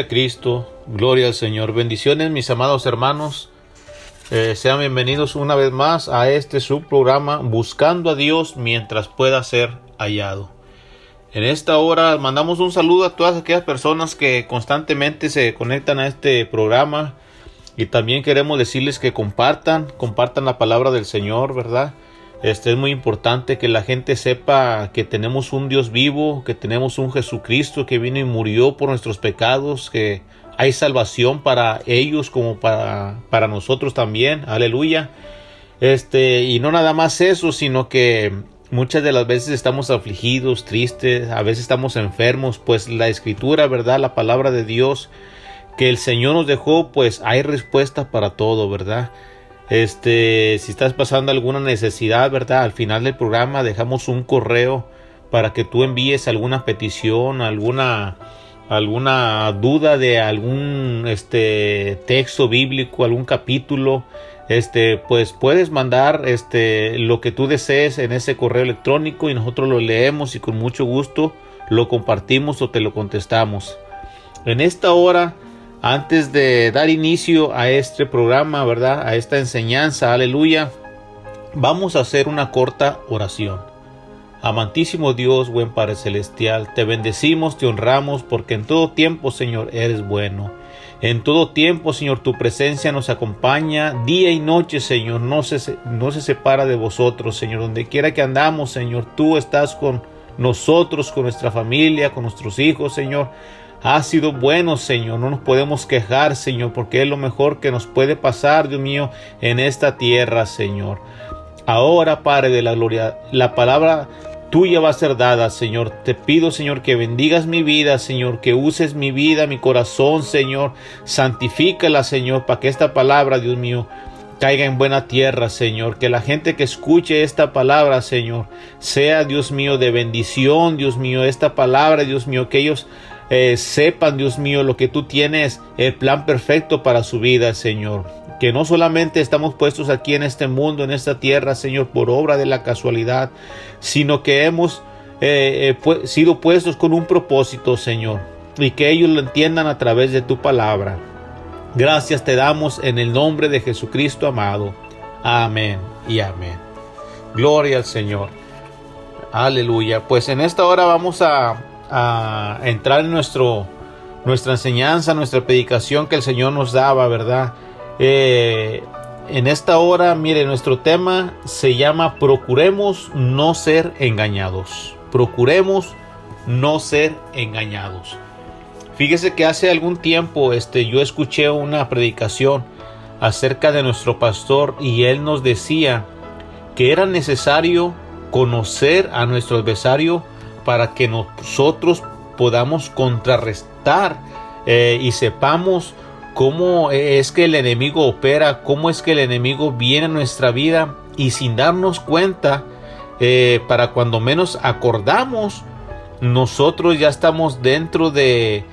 Gloria a Cristo, gloria al Señor. Bendiciones, mis amados hermanos. Eh, sean bienvenidos una vez más a este subprograma Buscando a Dios mientras pueda ser hallado. En esta hora mandamos un saludo a todas aquellas personas que constantemente se conectan a este programa y también queremos decirles que compartan, compartan la palabra del Señor, ¿verdad? Este es muy importante que la gente sepa que tenemos un Dios vivo, que tenemos un Jesucristo que vino y murió por nuestros pecados, que hay salvación para ellos como para, para nosotros también. Aleluya. Este, y no nada más eso, sino que muchas de las veces estamos afligidos, tristes, a veces estamos enfermos, pues la escritura, ¿verdad? La palabra de Dios que el Señor nos dejó, pues hay respuesta para todo, ¿verdad? Este, si estás pasando alguna necesidad, ¿verdad? Al final del programa dejamos un correo para que tú envíes alguna petición, alguna alguna duda de algún este texto bíblico, algún capítulo, este pues puedes mandar este lo que tú desees en ese correo electrónico y nosotros lo leemos y con mucho gusto lo compartimos o te lo contestamos. En esta hora antes de dar inicio a este programa, ¿verdad? A esta enseñanza, aleluya, vamos a hacer una corta oración. Amantísimo Dios, buen Padre Celestial, te bendecimos, te honramos, porque en todo tiempo, Señor, eres bueno. En todo tiempo, Señor, tu presencia nos acompaña día y noche, Señor. No se, no se separa de vosotros, Señor. Donde quiera que andamos, Señor, tú estás con nosotros, con nuestra familia, con nuestros hijos, Señor. Ha sido bueno, Señor. No nos podemos quejar, Señor, porque es lo mejor que nos puede pasar, Dios mío, en esta tierra, Señor. Ahora, Padre de la gloria, la palabra tuya va a ser dada, Señor. Te pido, Señor, que bendigas mi vida, Señor, que uses mi vida, mi corazón, Señor. Santifícala, Señor, para que esta palabra, Dios mío, caiga en buena tierra, Señor. Que la gente que escuche esta palabra, Señor, sea, Dios mío, de bendición, Dios mío, esta palabra, Dios mío, que ellos eh, sepan, Dios mío, lo que tú tienes, el plan perfecto para su vida, Señor. Que no solamente estamos puestos aquí en este mundo, en esta tierra, Señor, por obra de la casualidad, sino que hemos eh, eh, sido puestos con un propósito, Señor, y que ellos lo entiendan a través de tu palabra. Gracias te damos en el nombre de Jesucristo amado. Amén y amén. Gloria al Señor. Aleluya. Pues en esta hora vamos a a entrar en nuestro, nuestra enseñanza, nuestra predicación que el Señor nos daba, ¿verdad? Eh, en esta hora, mire, nuestro tema se llama Procuremos no ser engañados. Procuremos no ser engañados. Fíjese que hace algún tiempo este, yo escuché una predicación acerca de nuestro pastor y él nos decía que era necesario conocer a nuestro adversario para que nosotros podamos contrarrestar eh, y sepamos cómo es que el enemigo opera, cómo es que el enemigo viene a nuestra vida y sin darnos cuenta, eh, para cuando menos acordamos, nosotros ya estamos dentro de,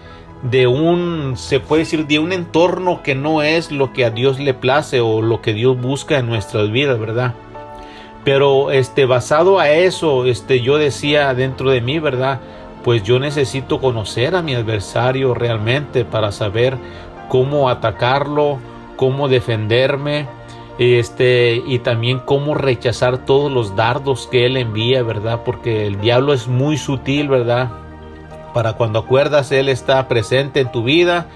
de un, se puede decir, de un entorno que no es lo que a Dios le place o lo que Dios busca en nuestras vidas, ¿verdad? Pero este basado a eso, este yo decía dentro de mí, ¿verdad? Pues yo necesito conocer a mi adversario realmente para saber cómo atacarlo, cómo defenderme, este y también cómo rechazar todos los dardos que él envía, ¿verdad? Porque el diablo es muy sutil, ¿verdad? Para cuando acuerdas él está presente en tu vida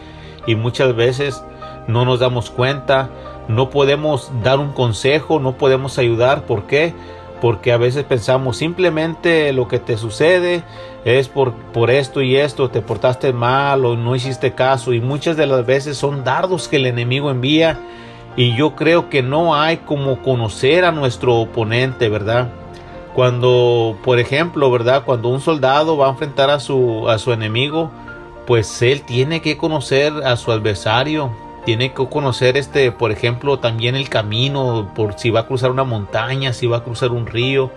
y muchas veces no nos damos cuenta no podemos dar un consejo, no podemos ayudar. ¿Por qué? Porque a veces pensamos simplemente lo que te sucede es por, por esto y esto, te portaste mal o no hiciste caso y muchas de las veces son dardos que el enemigo envía y yo creo que no hay como conocer a nuestro oponente, ¿verdad? Cuando, por ejemplo, ¿verdad? Cuando un soldado va a enfrentar a su, a su enemigo, pues él tiene que conocer a su adversario, tiene que conocer este, por ejemplo, también el camino, por si va a cruzar una montaña, si va a cruzar un río.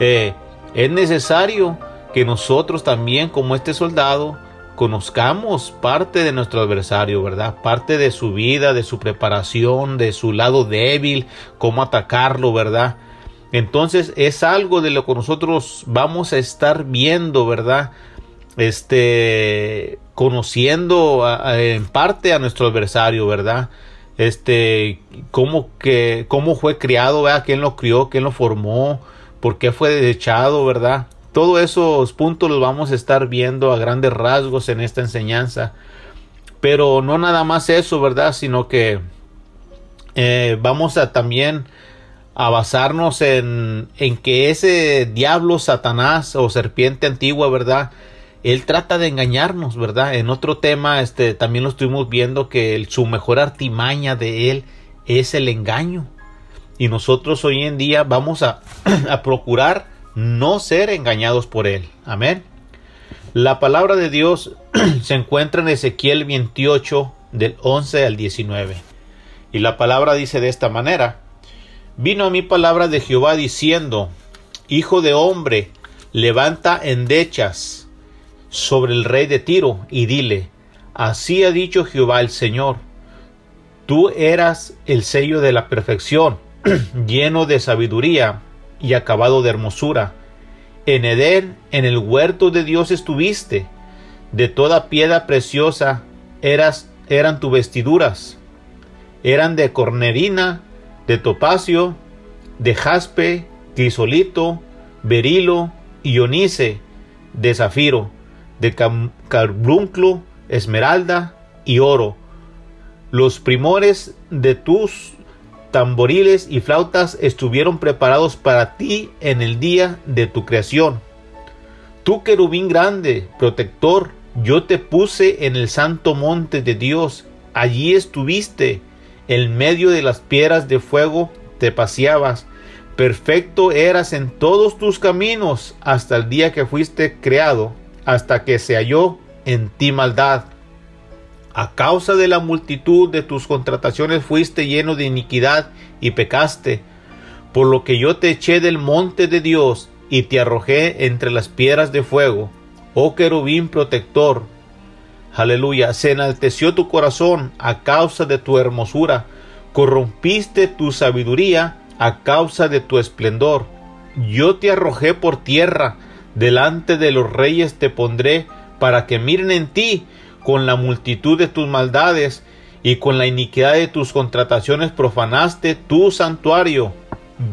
Eh, es necesario que nosotros también, como este soldado, conozcamos parte de nuestro adversario, ¿verdad? Parte de su vida, de su preparación, de su lado débil, cómo atacarlo, ¿verdad? Entonces es algo de lo que nosotros vamos a estar viendo, ¿verdad? Este, conociendo en parte a nuestro adversario, ¿verdad? Este, cómo que, cómo fue criado, ¿verdad? ¿Quién lo crió? ¿Quién lo formó? ¿Por qué fue desechado, verdad? Todos esos puntos los vamos a estar viendo a grandes rasgos en esta enseñanza. Pero no nada más eso, ¿verdad? Sino que eh, vamos a también a basarnos en, en que ese diablo, Satanás o serpiente antigua, ¿verdad? Él trata de engañarnos, ¿verdad? En otro tema, este, también lo estuvimos viendo que su mejor artimaña de él es el engaño. Y nosotros hoy en día vamos a, a procurar no ser engañados por él. Amén. La palabra de Dios se encuentra en Ezequiel 28 del 11 al 19. Y la palabra dice de esta manera, vino a mí palabra de Jehová diciendo, Hijo de hombre, levanta endechas sobre el rey de Tiro y dile, así ha dicho Jehová el Señor, tú eras el sello de la perfección, lleno de sabiduría y acabado de hermosura. En Edén, en el huerto de Dios estuviste, de toda piedra preciosa eras, eran tus vestiduras, eran de cornerina, de topacio, de jaspe, crisolito, berilo, ionice, de zafiro de carbunclo, esmeralda y oro. Los primores de tus tamboriles y flautas estuvieron preparados para ti en el día de tu creación. Tú querubín grande, protector, yo te puse en el santo monte de Dios, allí estuviste, en medio de las piedras de fuego te paseabas, perfecto eras en todos tus caminos hasta el día que fuiste creado, hasta que se halló en ti maldad. A causa de la multitud de tus contrataciones fuiste lleno de iniquidad y pecaste, por lo que yo te eché del monte de Dios y te arrojé entre las piedras de fuego oh querubín protector. Aleluya, se enalteció tu corazón a causa de tu hermosura, corrompiste tu sabiduría a causa de tu esplendor. Yo te arrojé por tierra, delante de los reyes te pondré, para que miren en ti con la multitud de tus maldades y con la iniquidad de tus contrataciones profanaste tu santuario.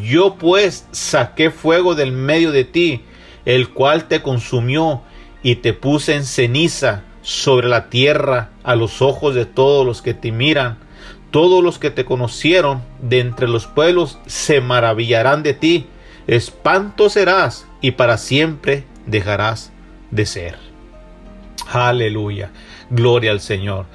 Yo pues saqué fuego del medio de ti, el cual te consumió, y te puse en ceniza sobre la tierra a los ojos de todos los que te miran. Todos los que te conocieron de entre los pueblos se maravillarán de ti. Espanto serás y para siempre dejarás de ser. Aleluya. Gloria al Señor.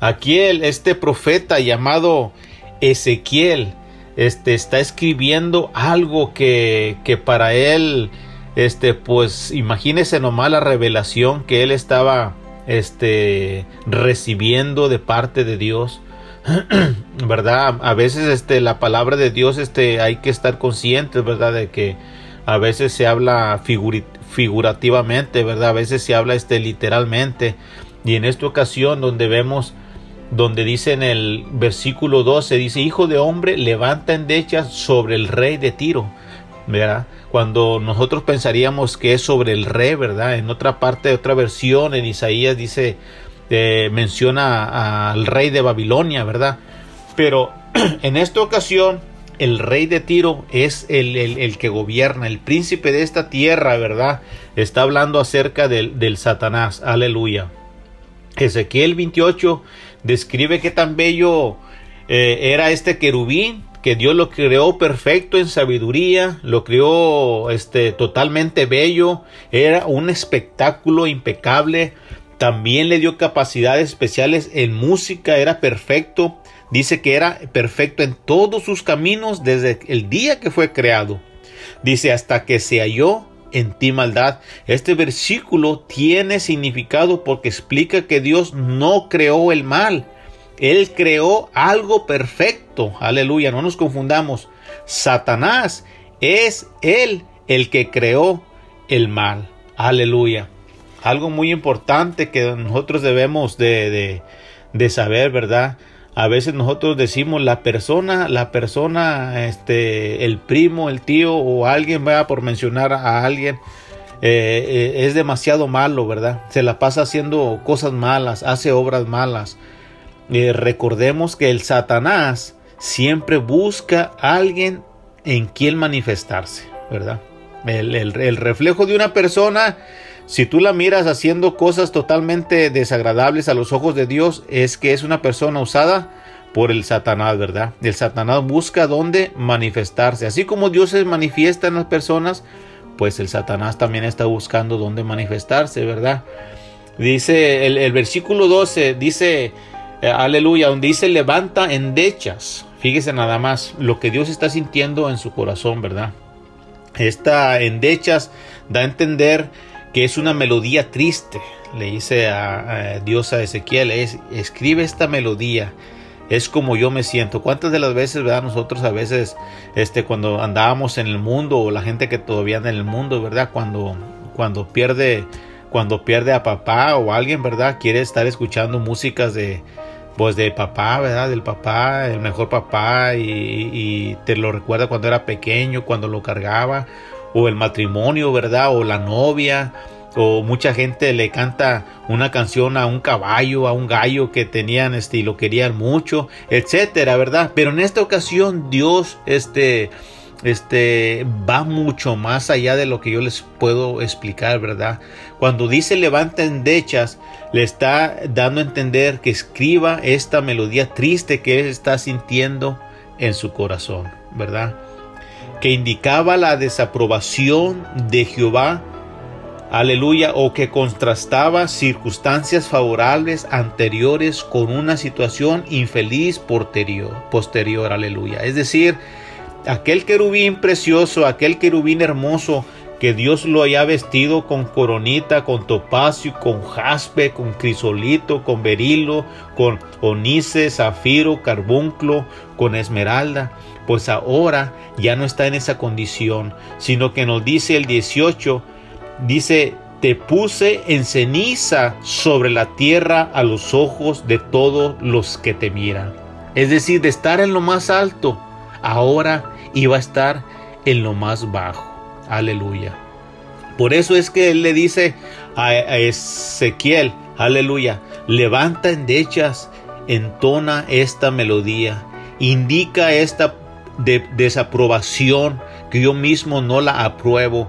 Aquí el, este profeta llamado Ezequiel este, está escribiendo algo que, que para él este, pues imagínese nomás la revelación que él estaba este, recibiendo de parte de Dios. ¿Verdad? A veces este, la palabra de Dios este, hay que estar conscientes, ¿verdad? De que a veces se habla figurativamente, ¿verdad? A veces se habla este, literalmente. Y en esta ocasión donde vemos, donde dice en el versículo 12, dice, Hijo de hombre, levanta endechas sobre el rey de Tiro. ¿Verdad? cuando nosotros pensaríamos que es sobre el rey, ¿verdad? En otra parte, otra versión, en Isaías dice, eh, menciona al rey de Babilonia, ¿verdad? Pero en esta ocasión, el rey de Tiro es el, el, que gobierna, el príncipe de esta tierra, ¿verdad? Está hablando acerca del, del Satanás, aleluya. Ezequiel 28 describe qué tan bello eh, era este querubín que Dios lo creó perfecto en sabiduría, lo creó este totalmente bello, era un espectáculo impecable, también le dio capacidades especiales en música, era perfecto, dice que era perfecto en todos sus caminos desde el día que fue creado. Dice hasta que se halló en ti maldad. Este versículo tiene significado porque explica que Dios no creó el mal, él creó algo perfecto. Aleluya, no nos confundamos. Satanás es Él el que creó el mal. Aleluya. Algo muy importante que nosotros debemos de, de, saber, ¿verdad? A veces nosotros decimos la persona, la persona, este, el primo, el tío o alguien, vaya por mencionar a alguien, eh, eh, es demasiado malo, ¿verdad? Se la pasa haciendo cosas malas, hace obras malas. Eh, recordemos que el Satanás siempre busca a alguien en quien manifestarse, ¿verdad? El, el, reflejo de una persona, si tú la miras haciendo cosas totalmente desagradables a los ojos de Dios, es que es una persona usada por el Satanás, ¿verdad? El Satanás busca dónde manifestarse. Así como Dios se manifiesta en las personas, pues el Satanás también está buscando dónde manifestarse, ¿verdad? Dice el, versículo 12, dice, eh, aleluya, donde dice levanta endechas. Fíjese nada más lo que Dios está sintiendo en su corazón, ¿verdad? Esta endechas da a entender que es una melodía triste. Le dice a, Dios a Ezequiel, es, escribe esta melodía. Es como yo me siento. ¿Cuántas de las veces, verdad? Nosotros a veces, este, cuando andábamos en el mundo o la gente que todavía anda en el mundo, ¿verdad? Cuando, cuando pierde, cuando pierde a papá o alguien, ¿verdad? Quiere estar escuchando músicas de, pues de papá, ¿verdad? Del papá, el mejor papá y, te lo recuerda cuando era pequeño, cuando lo cargaba, o el matrimonio, ¿verdad? O la novia, o mucha gente le canta una canción a un caballo, a un gallo que tenían este y lo querían mucho, etcétera, ¿verdad? Pero en esta ocasión Dios este este va mucho más allá de lo que yo les puedo explicar, ¿verdad? Cuando dice levanta endechas, le está dando a entender que escriba esta melodía triste que él está sintiendo en su corazón, ¿verdad? Que indicaba la desaprobación de Jehová, aleluya, o que contrastaba circunstancias favorables anteriores con una situación infeliz posterior, posterior, aleluya. Es decir, aquel querubín precioso, aquel querubín hermoso, que Dios lo haya vestido con coronita, con topacio, con jaspe, con crisolito, con berilo, con onice, zafiro, carbunclo, con esmeralda, pues ahora ya no está en esa condición, sino que nos dice el 18, dice, te puse en ceniza sobre la tierra a los ojos de todos los que te miran. Es decir, de estar en lo más alto, ahora iba a estar en lo más bajo. Aleluya. Por eso es que él le dice a, Ezequiel, aleluya, levanta endechas, entona esta melodía, indica esta desaprobación que yo mismo no la apruebo.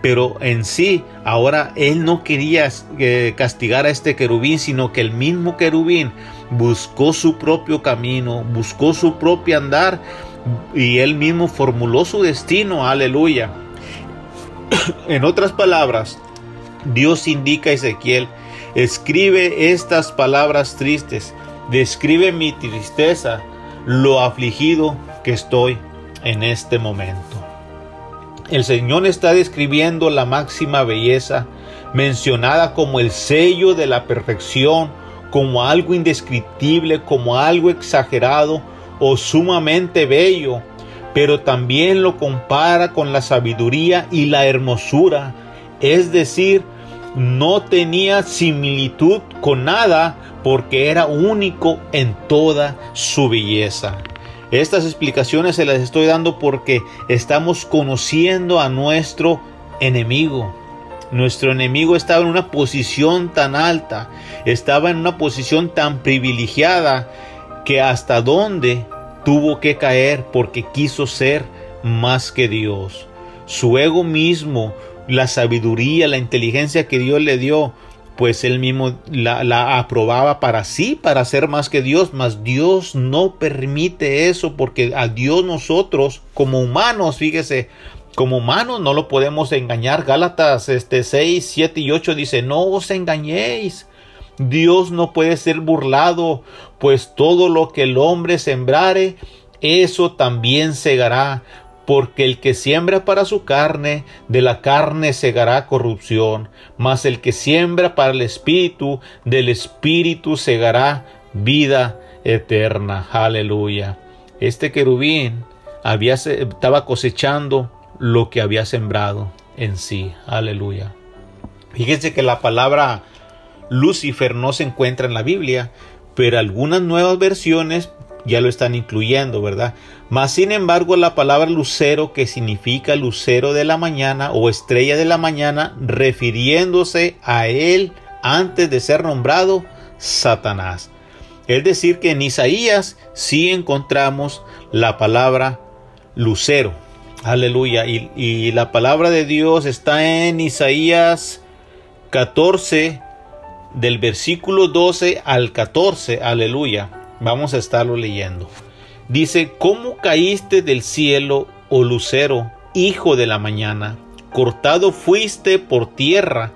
Pero en sí, ahora él no quería eh, castigar a este querubín, sino que el mismo querubín buscó su propio camino, buscó su propio andar y él mismo formuló su destino. Aleluya. en otras palabras, Dios indica a Ezequiel, escribe estas palabras tristes, describe mi tristeza, lo afligido que estoy en este momento. El Señor está describiendo la máxima belleza, mencionada como el sello de la perfección, como algo indescriptible, como algo exagerado o sumamente bello, pero también lo compara con la sabiduría y la hermosura, es decir, no tenía similitud con nada porque era único en toda su belleza. Estas explicaciones se las estoy dando porque estamos conociendo a nuestro enemigo. Nuestro enemigo estaba en una posición tan alta, estaba en una posición tan privilegiada que hasta dónde tuvo que caer porque quiso ser más que Dios. Su ego mismo, la sabiduría, la inteligencia que Dios le dio, pues él mismo la, aprobaba para sí, para ser más que Dios, mas Dios no permite eso porque a Dios nosotros como humanos, fíjese, como humanos no lo podemos engañar. Gálatas este 6, 7 y 8 dice, no os engañéis. Dios no puede ser burlado, pues todo lo que el hombre sembrare, eso también segará, porque el que siembra para su carne, de la carne segará corrupción, mas el que siembra para el espíritu, del espíritu segará vida eterna. Aleluya. Este querubín había, estaba cosechando lo que había sembrado en sí. Aleluya. Fíjense que la palabra Lucifer no se encuentra en la Biblia, pero algunas nuevas versiones ya lo están incluyendo, ¿verdad? Mas sin embargo la palabra lucero que significa lucero de la mañana o estrella de la mañana refiriéndose a él antes de ser nombrado Satanás. Es decir que en Isaías sí encontramos la palabra lucero. Aleluya. Y, y la palabra de Dios está en Isaías 14, del versículo 12 al 14, aleluya. Vamos a estarlo leyendo. Dice, ¿cómo caíste del cielo, oh lucero, hijo de la mañana? Cortado fuiste por tierra,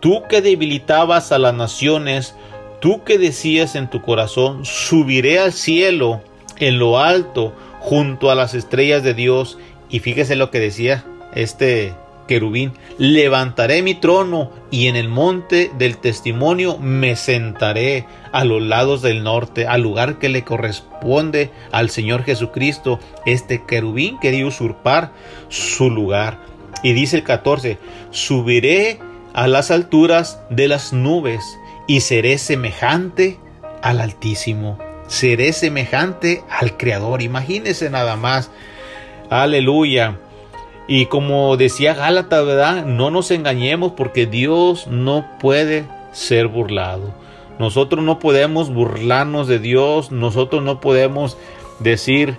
tú que debilitabas a las naciones, tú que decías en tu corazón, subiré al cielo, en lo alto, junto a las estrellas de Dios. Y fíjese lo que decía este querubín, levantaré mi trono y en el monte del testimonio me sentaré a los lados del norte, al lugar que le corresponde al Señor Jesucristo. Este querubín quería usurpar su lugar. Y dice el 14, subiré a las alturas de las nubes y seré semejante al Altísimo. Seré semejante al Creador. Imagínese nada más. Aleluya. Y como decía Gálata, ¿verdad? No nos engañemos porque Dios no puede ser burlado. Nosotros no podemos burlarnos de Dios, nosotros no podemos decir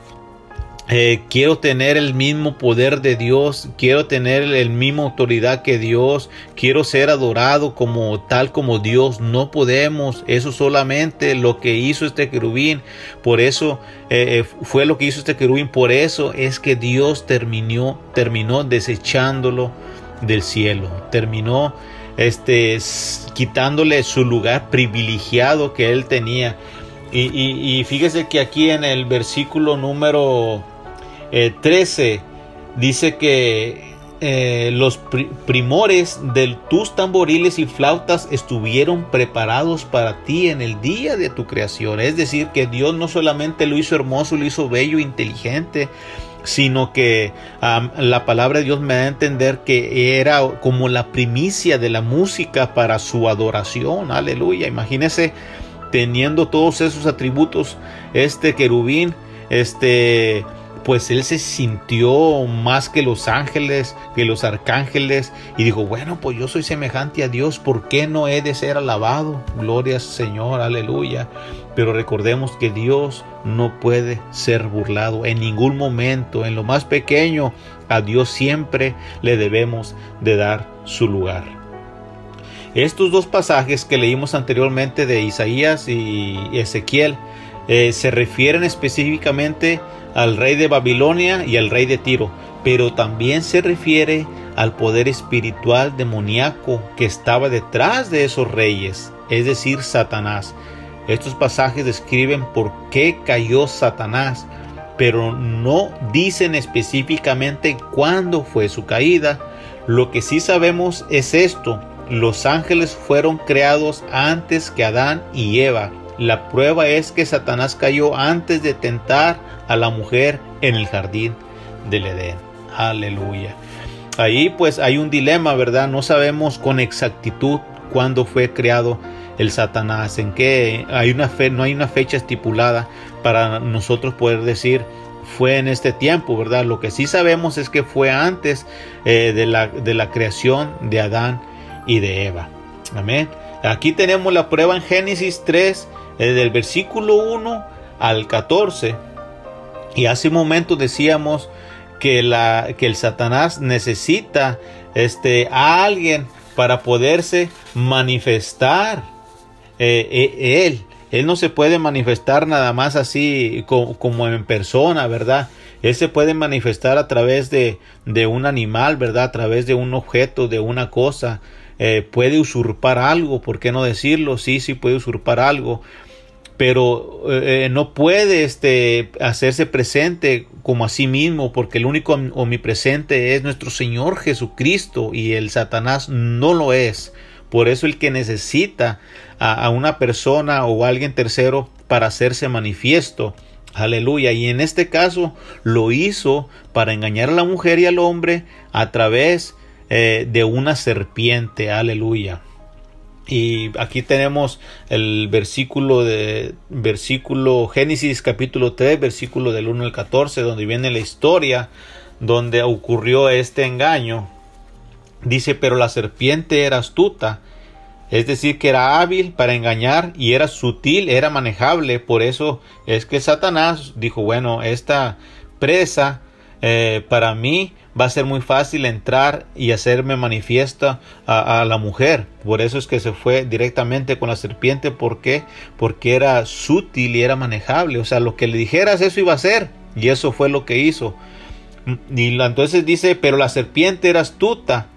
eh, quiero tener el mismo poder de Dios, quiero tener el mismo autoridad que Dios, quiero ser adorado como tal como Dios. No podemos, eso solamente lo que hizo este querubín, por eso eh, eh, fue lo que hizo este querubín, por eso es que Dios terminó, terminó desechándolo del cielo, terminó este, quitándole su lugar privilegiado que él tenía. Y, y fíjese que aquí en el versículo número 13 eh, dice que eh, los primores de tus tamboriles y flautas estuvieron preparados para ti en el día de tu creación. Es decir, que Dios no solamente lo hizo hermoso, lo hizo bello, inteligente, sino que la palabra de Dios me da a entender que era como la primicia de la música para su adoración. Aleluya. Imagínese teniendo todos esos atributos, este querubín, este pues él se sintió más que los ángeles, que los arcángeles, y dijo, bueno, pues yo soy semejante a Dios, ¿por qué no he de ser alabado? Gloria Señor, aleluya. Pero recordemos que Dios no puede ser burlado en ningún momento, en lo más pequeño, a Dios siempre le debemos de dar su lugar. Estos dos pasajes que leímos anteriormente de Isaías y Ezequiel eh, se refieren específicamente al rey de Babilonia y al rey de Tiro, pero también se refiere al poder espiritual demoníaco que estaba detrás de esos reyes, es decir, Satanás. Estos pasajes describen por qué cayó Satanás, pero no dicen específicamente cuándo fue su caída. Lo que sí sabemos es esto, los ángeles fueron creados antes que Adán y Eva. La prueba es que Satanás cayó antes de tentar a la mujer en el jardín del Edén. Aleluya. Ahí pues hay un dilema, ¿verdad? No sabemos con exactitud cuándo fue creado el Satanás, en qué hay una fe, no hay una fecha estipulada para nosotros poder decir fue en este tiempo, ¿verdad? Lo que sí sabemos es que fue antes eh, de, la, de la creación de Adán y de Eva. Amén. Aquí tenemos la prueba en Génesis 3, eh, del versículo 1 al 14. Y hace un momento decíamos que, la, que el Satanás necesita este, a alguien para poderse manifestar. Eh, eh, él, él no se puede manifestar nada más así como, en persona, ¿verdad? Él se puede manifestar a través de, de, un animal, ¿verdad? A través de un objeto, de una cosa. Eh, puede usurpar algo, ¿por qué no decirlo? Sí, sí puede usurpar algo pero eh, eh, no puede este, hacerse presente como a sí mismo, porque el único omnipresente es nuestro Señor Jesucristo y el Satanás no lo es. Por eso el que necesita a, una persona o a alguien tercero para hacerse manifiesto. Aleluya. Y en este caso lo hizo para engañar a la mujer y al hombre a través eh, de una serpiente. Aleluya. Y aquí tenemos el versículo de versículo Génesis capítulo 3, versículo del 1 al 14, donde viene la historia donde ocurrió este engaño. Dice, pero la serpiente era astuta, es decir, que era hábil para engañar y era sutil, era manejable. Por eso es que Satanás dijo, bueno, esta presa eh, para mí va a ser muy fácil entrar y hacerme manifiesta a, la mujer. Por eso es que se fue directamente con la serpiente. ¿Por qué? Porque era sutil y era manejable. O sea, lo que le dijeras eso iba a ser. Y eso fue lo que hizo. Y entonces dice, pero la serpiente era astuta.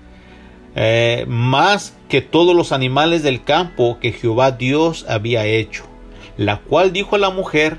Eh, más que todos los animales del campo que Jehová Dios había hecho. La cual dijo a la mujer,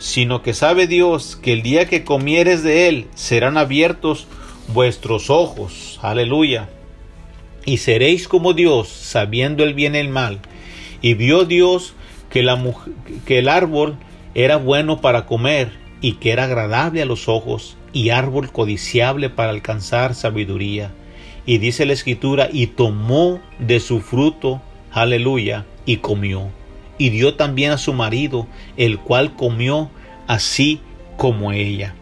sino que sabe Dios que el día que comieres de él serán abiertos vuestros ojos. Aleluya. Y seréis como Dios, sabiendo el bien y el mal. Y vio Dios que, que el árbol era bueno para comer y que era agradable a los ojos y árbol codiciable para alcanzar sabiduría. Y dice la escritura, y tomó de su fruto, aleluya, y comió. Y dio también a su marido, el cual comió así como ella.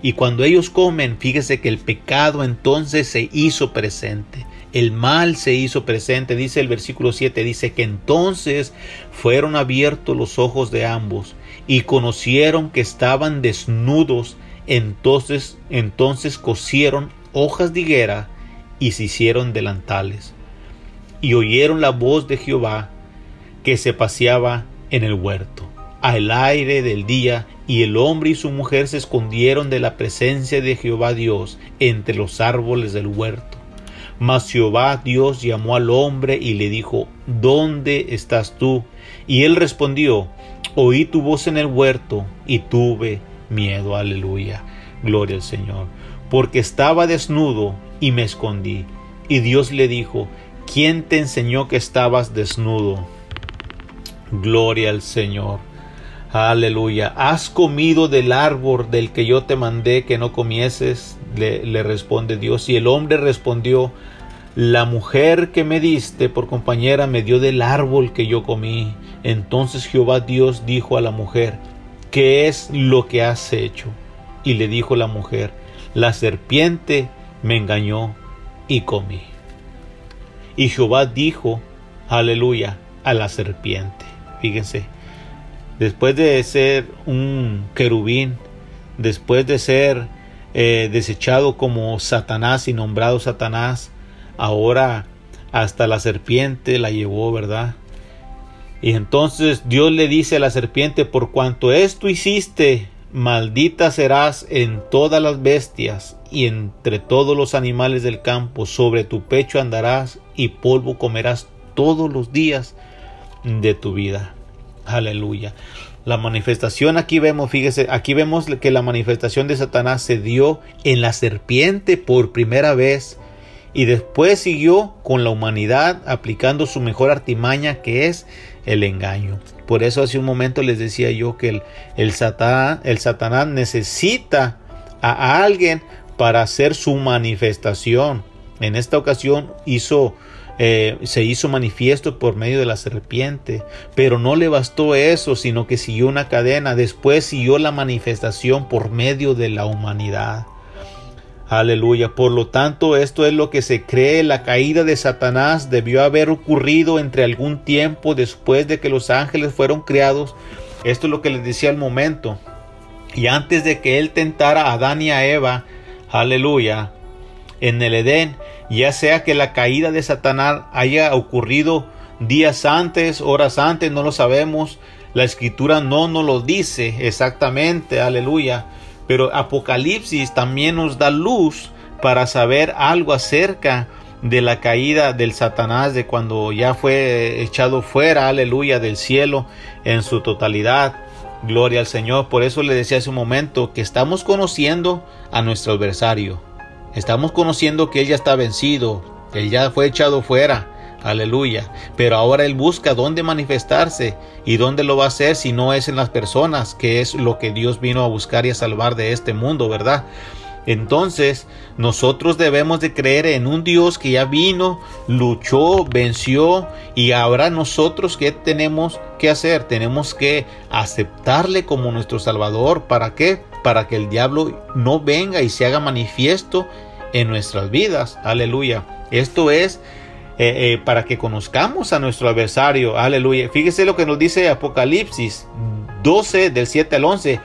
Y cuando ellos comen, fíjese que el pecado entonces se hizo presente. El mal se hizo presente, dice el versículo 7, dice que entonces fueron abiertos los ojos de ambos y conocieron que estaban desnudos, entonces entonces cosieron hojas de higuera y se hicieron delantales. Y oyeron la voz de Jehová que se paseaba en el huerto al aire del día, y el hombre y su mujer se escondieron de la presencia de Jehová Dios entre los árboles del huerto. Mas Jehová Dios llamó al hombre y le dijo, ¿Dónde estás tú? Y él respondió, Oí tu voz en el huerto y tuve miedo. Aleluya. Gloria al Señor. Porque estaba desnudo y me escondí. Y Dios le dijo, ¿quién te enseñó que estabas desnudo? Gloria al Señor. Aleluya. ¿Has comido del árbol del que yo te mandé que no comieses? Le, responde Dios. Y el hombre respondió, la mujer que me diste por compañera me dio del árbol que yo comí. Entonces Jehová Dios dijo a la mujer, ¿qué es lo que has hecho? Y le dijo la mujer, la serpiente me engañó y comí. Y Jehová dijo, aleluya, a la serpiente. Fíjense, después de ser un querubín, después de ser eh, desechado como Satanás y nombrado Satanás, ahora hasta la serpiente la llevó, ¿verdad? Y entonces Dios le dice a la serpiente, por cuanto esto hiciste, maldita serás en todas las bestias y entre todos los animales del campo, sobre tu pecho andarás y polvo comerás todos los días de tu vida. Aleluya. La manifestación aquí vemos, fíjese, aquí vemos que la manifestación de Satanás se dio en la serpiente por primera vez y después siguió con la humanidad aplicando su mejor artimaña que es el engaño. Por eso hace un momento les decía yo que el, el, el Satanás necesita a alguien para hacer su manifestación. En esta ocasión hizo eh, se hizo manifiesto por medio de la serpiente. Pero no le bastó eso, sino que siguió una cadena. Después siguió la manifestación por medio de la humanidad. Aleluya. Por lo tanto, esto es lo que se cree. La caída de Satanás debió haber ocurrido entre algún tiempo después de que los ángeles fueron creados. Esto es lo que les decía al momento. Y antes de que él tentara a Adán y a Eva, aleluya, en el Edén, ya sea que la caída de Satanás haya ocurrido días antes, horas antes, no lo sabemos. La escritura no nos lo dice exactamente, aleluya. Pero Apocalipsis también nos da luz para saber algo acerca de la caída del Satanás, de cuando ya fue echado fuera, aleluya, del cielo en su totalidad. Gloria al Señor. Por eso le decía hace un momento que estamos conociendo a nuestro adversario. Estamos conociendo que Él ya está vencido, Él ya fue echado fuera. Aleluya. Pero ahora Él busca dónde manifestarse y dónde lo va a hacer si no es en las personas, que es lo que Dios vino a buscar y a salvar de este mundo, ¿verdad? Entonces, nosotros debemos de creer en un Dios que ya vino, luchó, venció y ahora nosotros qué tenemos que hacer? Tenemos que aceptarle como nuestro Salvador. ¿Para qué? Para que el diablo no venga y se haga manifiesto en nuestras vidas. Aleluya. Esto es eh, eh, para que conozcamos a nuestro adversario. Aleluya. Fíjese lo que nos dice Apocalipsis 12 del 7 al 11.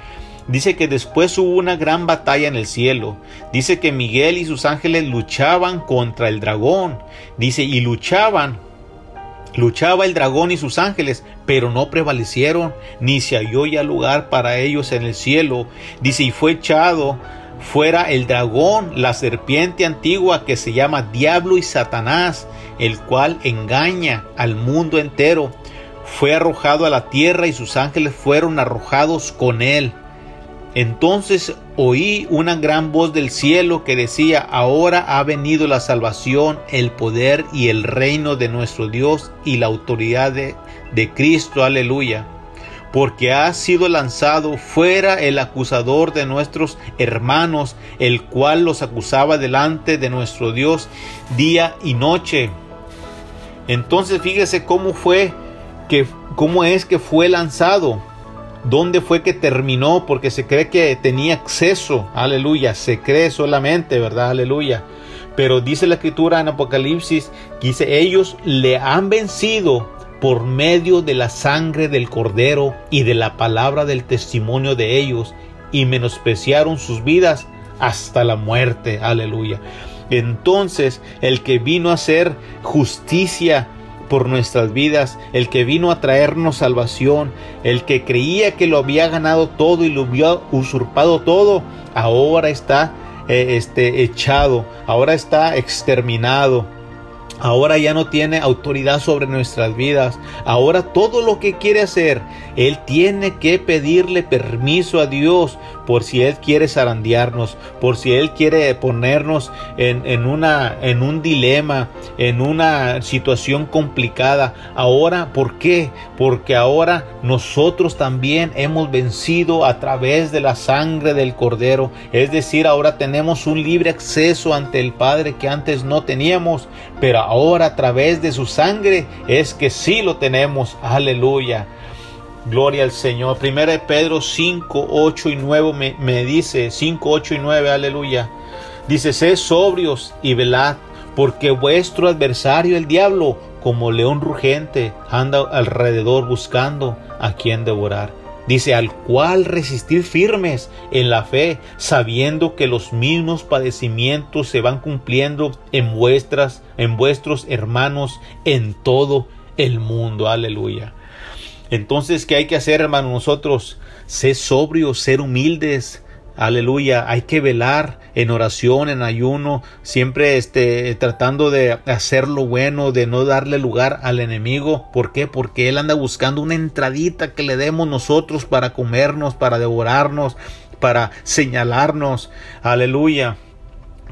Dice que después hubo una gran batalla en el cielo. Dice que Miguel y sus ángeles luchaban contra el dragón. Dice, y luchaban. Luchaba el dragón y sus ángeles, pero no prevalecieron, ni se halló ya lugar para ellos en el cielo. Dice, y fue echado fuera el dragón, la serpiente antigua que se llama Diablo y Satanás, el cual engaña al mundo entero. Fue arrojado a la tierra y sus ángeles fueron arrojados con él. Entonces oí una gran voz del cielo que decía, ahora ha venido la salvación, el poder y el reino de nuestro Dios y la autoridad de, Cristo, aleluya. porque ha sido lanzado fuera el acusador de nuestros hermanos, el cual los acusaba delante de nuestro Dios día y noche. Entonces fíjese cómo fue que cómo es que fue lanzado. ¿Dónde fue que terminó? Porque se cree que tenía acceso. Aleluya. Se cree solamente, ¿verdad? Aleluya. Pero dice la escritura en Apocalipsis, dice, ellos le han vencido por medio de la sangre del cordero y de la palabra del testimonio de ellos y menospreciaron sus vidas hasta la muerte. Aleluya. Entonces el que vino a hacer justicia por nuestras vidas, el que vino a traernos salvación, el que creía que lo había ganado todo y lo había usurpado todo, ahora está eh, este, echado, ahora está exterminado Ahora ya no tiene autoridad sobre nuestras vidas. Ahora todo lo que quiere hacer, Él tiene que pedirle permiso a Dios por si Él quiere zarandearnos, por si Él quiere ponernos en, una, en un dilema, en una situación complicada. Ahora, ¿por qué? Porque ahora nosotros también hemos vencido a través de la sangre del Cordero. Es decir, ahora tenemos un libre acceso ante el Padre que antes no teníamos, pero ahora a través de su sangre es que sí lo tenemos. Aleluya. Gloria al Señor. Primera de Pedro 5, 8 y 9 me, me dice, 5, 8 y 9, aleluya. Dice, sed sobrios y velad, porque vuestro adversario el diablo, como león rugente, anda alrededor buscando a quien devorar. Dice, al cual resistir firmes en la fe, sabiendo que los mismos padecimientos se van cumpliendo en vuestras, en vuestros hermanos en todo el mundo. Aleluya. Entonces, ¿qué hay que hacer, hermano? Nosotros, ser sobrios, ser humildes, Aleluya, hay que velar en oración, en ayuno, siempre este, tratando de hacer lo bueno, de no darle lugar al enemigo. ¿Por qué? Porque él anda buscando una entradita que le demos nosotros para comernos, para devorarnos, para señalarnos. Aleluya.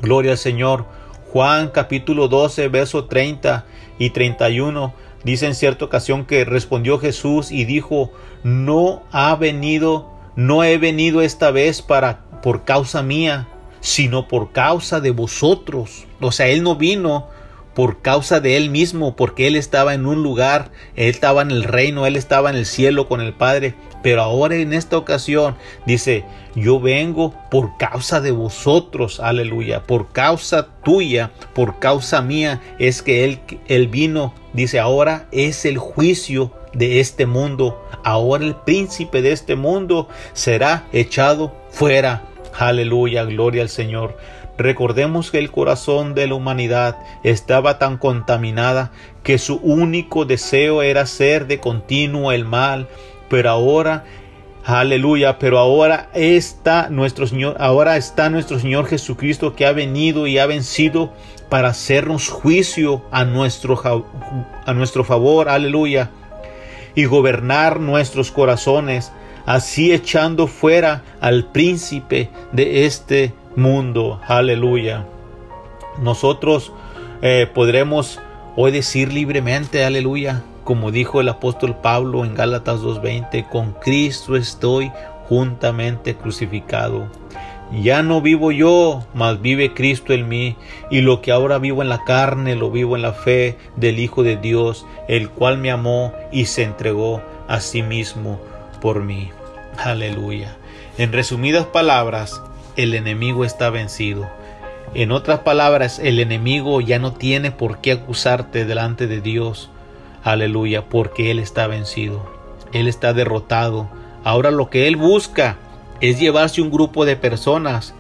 Gloria al Señor. Juan capítulo 12, verso 30 y 31. Dice en cierta ocasión que respondió Jesús y dijo, no ha venido no he venido esta vez para por causa mía, sino por causa de vosotros. O sea, él no vino por causa de él mismo, porque él estaba en un lugar, él estaba en el reino, él estaba en el cielo con el Padre, pero ahora en esta ocasión dice, yo vengo por causa de vosotros, aleluya, por causa tuya, por causa mía, es que él, él vino, dice, ahora es el juicio de este mundo. Ahora el príncipe de este mundo será echado fuera. Aleluya, gloria al Señor. Recordemos que el corazón de la humanidad estaba tan contaminada que su único deseo era hacer de continuo el mal, pero ahora Aleluya, pero ahora está nuestro Señor, ahora está nuestro Señor Jesucristo que ha venido y ha vencido para hacernos juicio a nuestro, a nuestro favor. Aleluya y gobernar nuestros corazones, así echando fuera al príncipe de este mundo. Aleluya. Nosotros eh, podremos hoy decir libremente, aleluya, como dijo el apóstol Pablo en Gálatas 2.20, con Cristo estoy juntamente crucificado. Ya no vivo yo, mas vive Cristo en mí, y lo que ahora vivo en la carne, lo vivo en la fe del Hijo de Dios, el cual me amó y se entregó a sí mismo por mí. Aleluya. En resumidas palabras, el enemigo está vencido. En otras palabras, el enemigo ya no tiene por qué acusarte delante de Dios. Aleluya, porque Él está vencido. Él está derrotado. Ahora lo que Él busca es llevarse un grupo de personas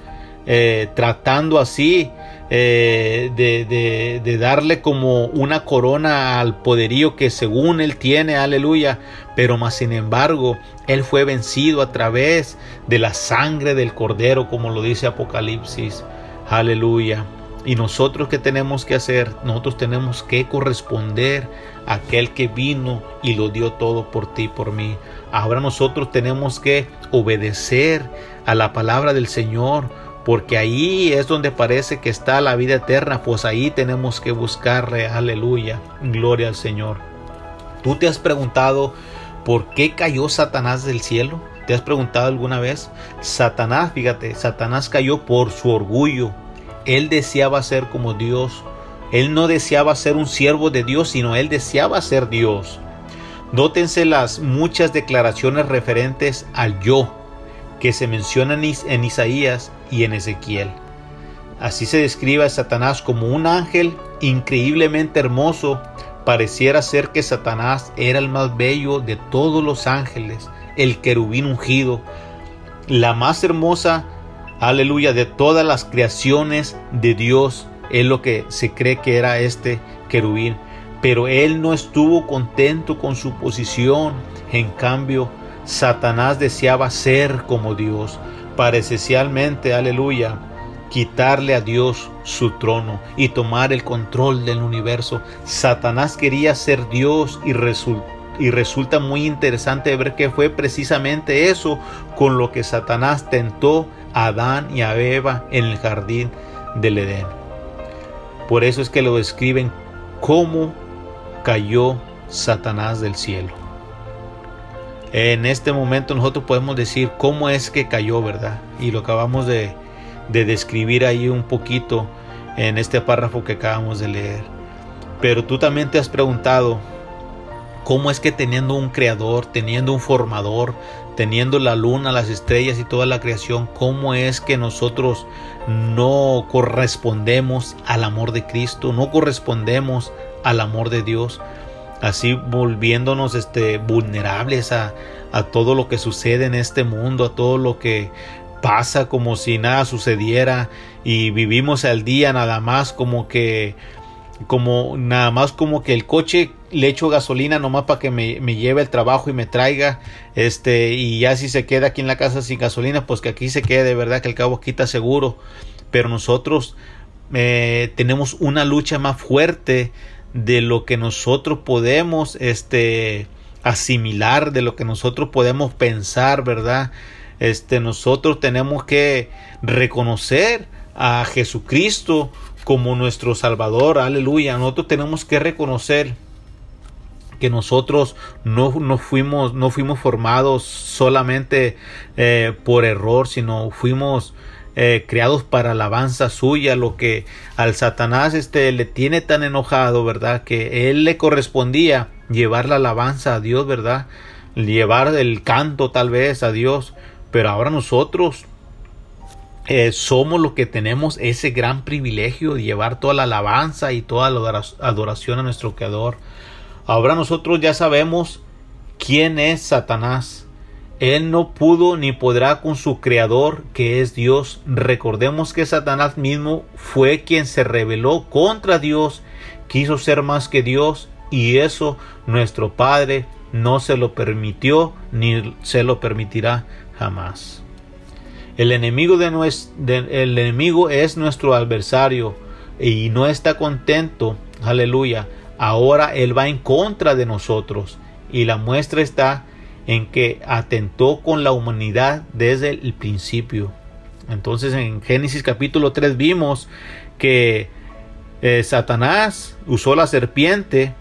eh, tratando así eh, de, de, darle como una corona al poderío que según él tiene, aleluya, pero más sin embargo, él fue vencido a través de la sangre del cordero, como lo dice Apocalipsis, aleluya. Y nosotros qué tenemos que hacer? Nosotros tenemos que corresponder aquel que vino y lo dio todo por ti, por mí. Ahora nosotros tenemos que obedecer a la palabra del Señor, porque ahí es donde parece que está la vida eterna, pues ahí tenemos que buscarle, aleluya, gloria al Señor. Tú te has preguntado, ¿por qué cayó Satanás del cielo? ¿Te has preguntado alguna vez? Satanás, fíjate, Satanás cayó por su orgullo. Él deseaba ser como Dios. Él no deseaba ser un siervo de Dios, sino él deseaba ser Dios. Nótense las muchas declaraciones referentes al yo que se mencionan en Isaías y en Ezequiel. Así se describe a Satanás como un ángel increíblemente hermoso. Pareciera ser que Satanás era el más bello de todos los ángeles, el querubín ungido, la más hermosa, aleluya, de todas las creaciones de Dios. Es lo que se cree que era este querubín. Pero él no estuvo contento con su posición. En cambio, Satanás deseaba ser como Dios, para esencialmente, aleluya, quitarle a Dios su trono y tomar el control del universo. Satanás quería ser Dios y, y resulta muy interesante ver que fue precisamente eso con lo que Satanás tentó a Adán y a Eva en el jardín del Edén. Por eso es que lo describen como cayó Satanás del cielo. En este momento nosotros podemos decir cómo es que cayó, ¿verdad? Y lo acabamos de, describir ahí un poquito en este párrafo que acabamos de leer. Pero tú también te has preguntado cómo es que teniendo un creador, teniendo un formador, teniendo la luna, las estrellas y toda la creación, cómo es que nosotros no correspondemos al amor de Cristo, no correspondemos al amor de Dios así volviéndonos este, vulnerables a, todo lo que sucede en este mundo, a todo lo que pasa como si nada sucediera y vivimos al día nada más como que como nada más como que el coche le echo gasolina nomás para que me, me, lleve el trabajo y me traiga este y ya si se queda aquí en la casa sin gasolina pues que aquí se quede de verdad que el cabo quita seguro pero nosotros eh, tenemos una lucha más fuerte de lo que nosotros podemos este asimilar, de lo que nosotros podemos pensar, ¿verdad? Este nosotros tenemos que reconocer a Jesucristo como nuestro Salvador, aleluya. Nosotros tenemos que reconocer que nosotros no, no, fuimos, no fuimos formados solamente eh, por error, sino fuimos eh, creados para alabanza suya, lo que al Satanás este le tiene tan enojado, ¿verdad? Que él le correspondía llevar la alabanza a Dios, ¿verdad? Llevar el canto tal vez a Dios, pero ahora nosotros eh, somos los que tenemos ese gran privilegio de llevar toda la alabanza y toda la adoración a nuestro Creador. Ahora nosotros ya sabemos quién es Satanás. Él no pudo ni podrá con su creador que es Dios. Recordemos que Satanás mismo fue quien se rebeló contra Dios, quiso ser más que Dios y eso nuestro Padre no se lo permitió ni se lo permitirá jamás. El enemigo, de el enemigo es nuestro adversario y no está contento, aleluya. Ahora él va en contra de nosotros y la muestra está en que atentó con la humanidad desde el principio. Entonces en Génesis capítulo 3 vimos que eh, Satanás usó la serpiente,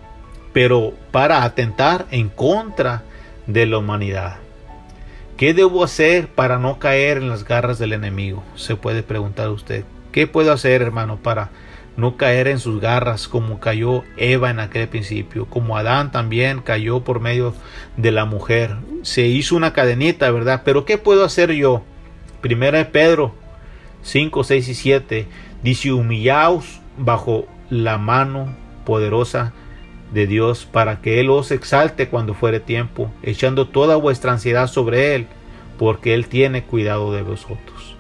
pero para atentar en contra de la humanidad. ¿Qué debo hacer para no caer en las garras del enemigo? Se puede preguntar usted. ¿Qué puedo hacer, hermano, para no caer en sus garras como cayó Eva en aquel principio, como Adán también cayó por medio de la mujer. Se hizo una cadenita, ¿verdad? Pero ¿qué puedo hacer yo? Primera de Pedro 5, 6 y 7 dice, humillaos bajo la mano poderosa de Dios para que Él os exalte cuando fuere tiempo, echando toda vuestra ansiedad sobre Él, porque Él tiene cuidado de vosotros.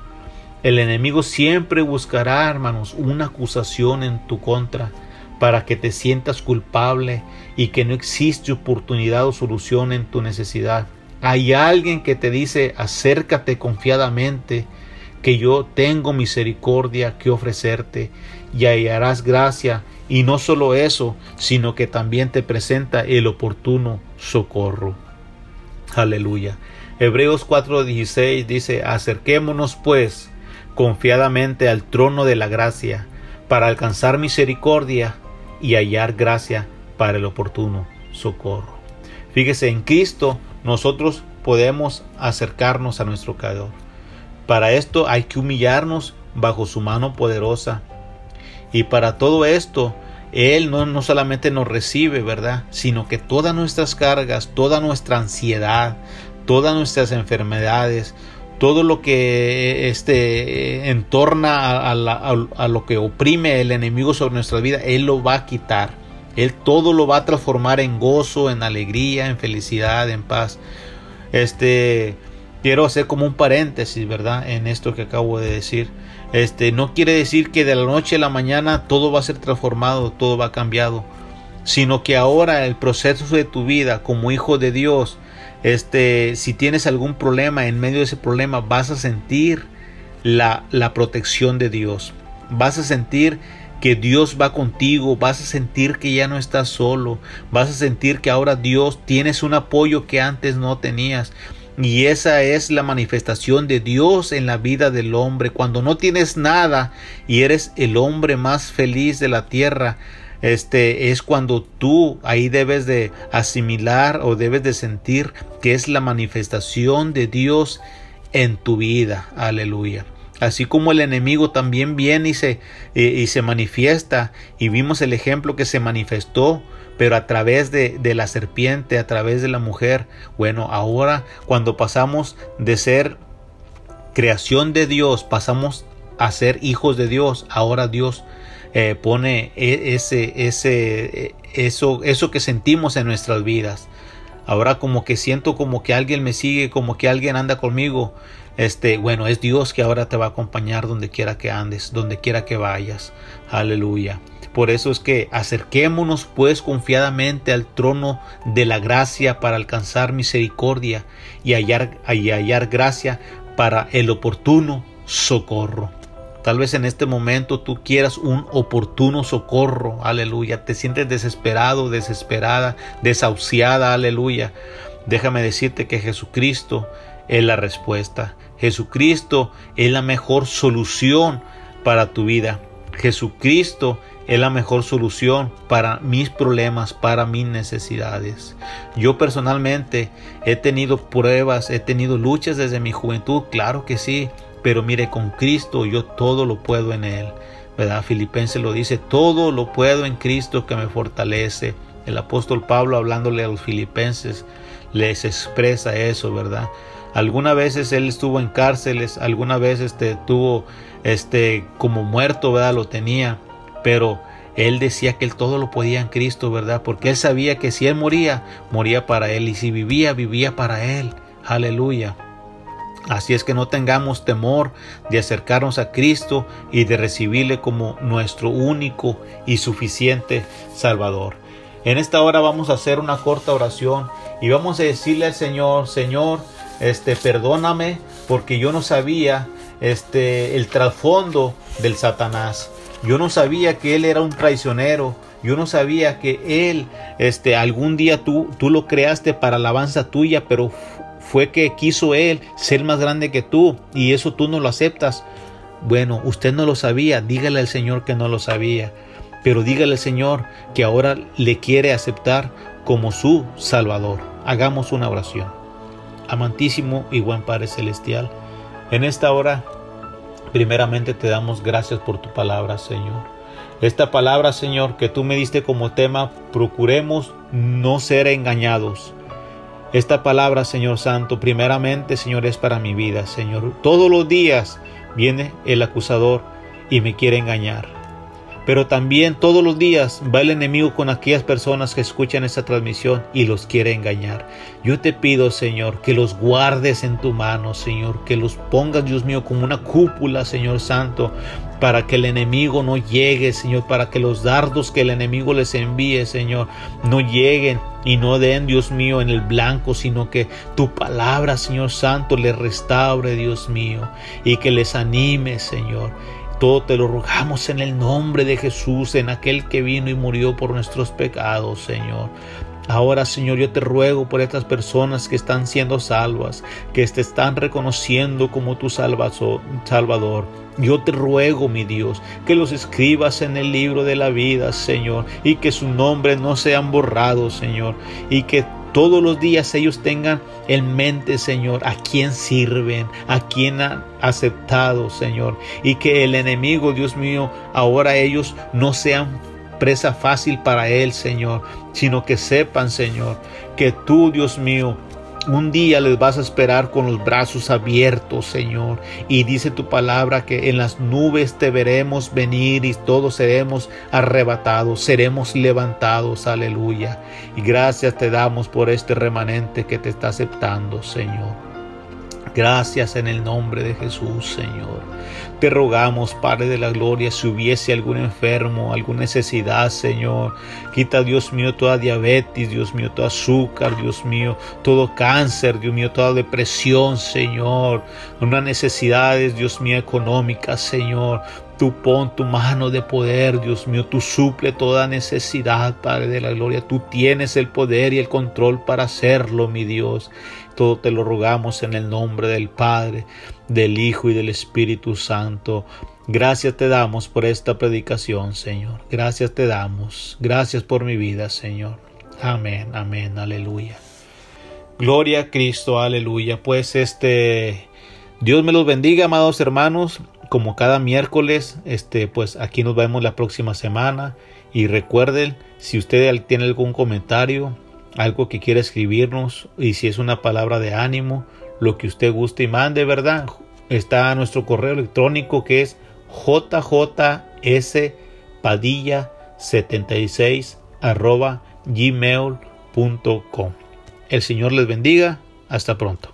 El enemigo siempre buscará, hermanos, una acusación en tu contra para que te sientas culpable y que no existe oportunidad o solución en tu necesidad. Hay alguien que te dice, acércate confiadamente, que yo tengo misericordia que ofrecerte y hallarás gracia. Y no solo eso, sino que también te presenta el oportuno socorro. Aleluya. Hebreos 4:16 dice, acerquémonos pues confiadamente al trono de la gracia, para alcanzar misericordia y hallar gracia para el oportuno socorro. Fíjese, en Cristo nosotros podemos acercarnos a nuestro Creador. Para esto hay que humillarnos bajo su mano poderosa. Y para todo esto, Él no, no solamente nos recibe, ¿verdad? Sino que todas nuestras cargas, toda nuestra ansiedad, todas nuestras enfermedades, todo lo que este, entorna a, a, lo que oprime el enemigo sobre nuestra vida, Él lo va a quitar. Él todo lo va a transformar en gozo, en alegría, en felicidad, en paz. Este, quiero hacer como un paréntesis, ¿verdad? En esto que acabo de decir. Este, no quiere decir que de la noche a la mañana todo va a ser transformado, todo va cambiado, sino que ahora el proceso de tu vida como hijo de Dios, este, si tienes algún problema, en medio de ese problema vas a sentir la, la protección de Dios. Vas a sentir que Dios va contigo, vas a sentir que ya no estás solo, vas a sentir que ahora Dios tienes un apoyo que antes no tenías. Y esa es la manifestación de Dios en la vida del hombre. Cuando no tienes nada y eres el hombre más feliz de la tierra, este es cuando tú ahí debes de asimilar o debes de sentir que es la manifestación de Dios en tu vida. Aleluya. Así como el enemigo también viene y se, y se manifiesta, y vimos el ejemplo que se manifestó, pero a través de, de, la serpiente, a través de la mujer. Bueno, ahora cuando pasamos de ser creación de Dios, pasamos a ser hijos de Dios, ahora Dios eh, pone e, ese, ese, eso, eso que sentimos en nuestras vidas. Ahora como que siento como que alguien me sigue, como que alguien anda conmigo. Este, bueno, es Dios que ahora te va a acompañar donde quiera que andes, donde quiera que vayas. Aleluya. Por eso es que acerquémonos pues confiadamente al trono de la gracia para alcanzar misericordia y hallar, y hallar gracia para el oportuno socorro. Tal vez en este momento tú quieras un oportuno socorro, aleluya. Te sientes desesperado, desesperada, desahuciada, aleluya. Déjame decirte que Jesucristo es la respuesta. Jesucristo es la mejor solución para tu vida. Jesucristo es la mejor solución para mis problemas, para mis necesidades. Yo personalmente he tenido pruebas, he tenido luchas desde mi juventud, claro que sí, pero mire, con Cristo yo todo lo puedo en Él. ¿Verdad? Filipenses lo dice, todo lo puedo en Cristo que me fortalece. El apóstol Pablo hablándole a los filipenses les expresa eso, ¿verdad? Algunas veces él estuvo en cárceles, algunas veces estuvo este, como muerto, ¿verdad? Lo tenía, pero él decía que él todo lo podía en Cristo, ¿verdad? Porque él sabía que si él moría, moría para él, y si vivía, vivía para él. Aleluya. Así es que no tengamos temor de acercarnos a Cristo y de recibirle como nuestro único y suficiente Salvador. En esta hora vamos a hacer una corta oración y vamos a decirle al Señor, Señor, este perdóname porque yo no sabía este el trasfondo del Satanás. Yo no sabía que él era un traicionero. Yo no sabía que él este algún día tú tú lo creaste para alabanza tuya, pero fue que quiso Él ser más grande que tú y eso tú no lo aceptas. Bueno, usted no lo sabía, dígale al Señor que no lo sabía, pero dígale al Señor que ahora le quiere aceptar como su Salvador. Hagamos una oración. Amantísimo y buen Padre Celestial, en esta hora, primeramente te damos gracias por tu palabra, Señor. Esta palabra, Señor, que tú me diste como tema, procuremos no ser engañados. Esta palabra, Señor Santo, primeramente, Señor, es para mi vida, Señor. Todos los días viene el acusador y me quiere engañar. Pero también todos los días va el enemigo con aquellas personas que escuchan esta transmisión y los quiere engañar. Yo te pido, Señor, que los guardes en tu mano, Señor, que los pongas, Dios mío, como una cúpula, Señor Santo, para que el enemigo no llegue, Señor, para que los dardos que el enemigo les envíe, Señor, no lleguen y no den, Dios mío, en el blanco, sino que tu palabra, Señor Santo, les restaure, Dios mío, y que les anime, Señor todo te lo rogamos en el nombre de Jesús, en aquel que vino y murió por nuestros pecados, Señor. Ahora, Señor, yo te ruego por estas personas que están siendo salvas, que te están reconociendo como tu Salvador. Yo te ruego, mi Dios, que los escribas en el libro de la vida, Señor, y que su nombre no sean borrados, Señor, y que todos los días ellos tengan en mente, Señor, a quién sirven, a quién han aceptado, Señor. Y que el enemigo, Dios mío, ahora ellos no sean presa fácil para él, Señor, sino que sepan, Señor, que tú, Dios mío, un día les vas a esperar con los brazos abiertos, Señor. Y dice tu palabra que en las nubes te veremos venir y todos seremos arrebatados, seremos levantados. Aleluya. Y gracias te damos por este remanente que te está aceptando, Señor. Gracias en el nombre de Jesús, Señor. Te rogamos, Padre de la Gloria, si hubiese algún enfermo, alguna necesidad, Señor. Quita, Dios mío, toda diabetes, Dios mío, todo azúcar, Dios mío, todo cáncer, Dios mío, toda depresión, Señor. Unas necesidades, Dios mío, económicas, Señor. Tú pon tu mano de poder, Dios mío, tú suple toda necesidad, Padre de la Gloria. Tú tienes el poder y el control para hacerlo, mi Dios. Todo te lo rogamos en el nombre del Padre, del Hijo y del Espíritu Santo. Gracias te damos por esta predicación, Señor. Gracias te damos. Gracias por mi vida, Señor. Amén, amén, aleluya. Gloria a Cristo, aleluya. Pues este, Dios me los bendiga, amados hermanos. Como cada miércoles, este, pues aquí nos vemos la próxima semana. Y recuerden, si usted tiene algún comentario, algo que quiera escribirnos y si es una palabra de ánimo, lo que usted guste y mande, ¿verdad? Está nuestro correo electrónico que es jjspadilla76 arroba gmail.com. El Señor les bendiga. Hasta pronto.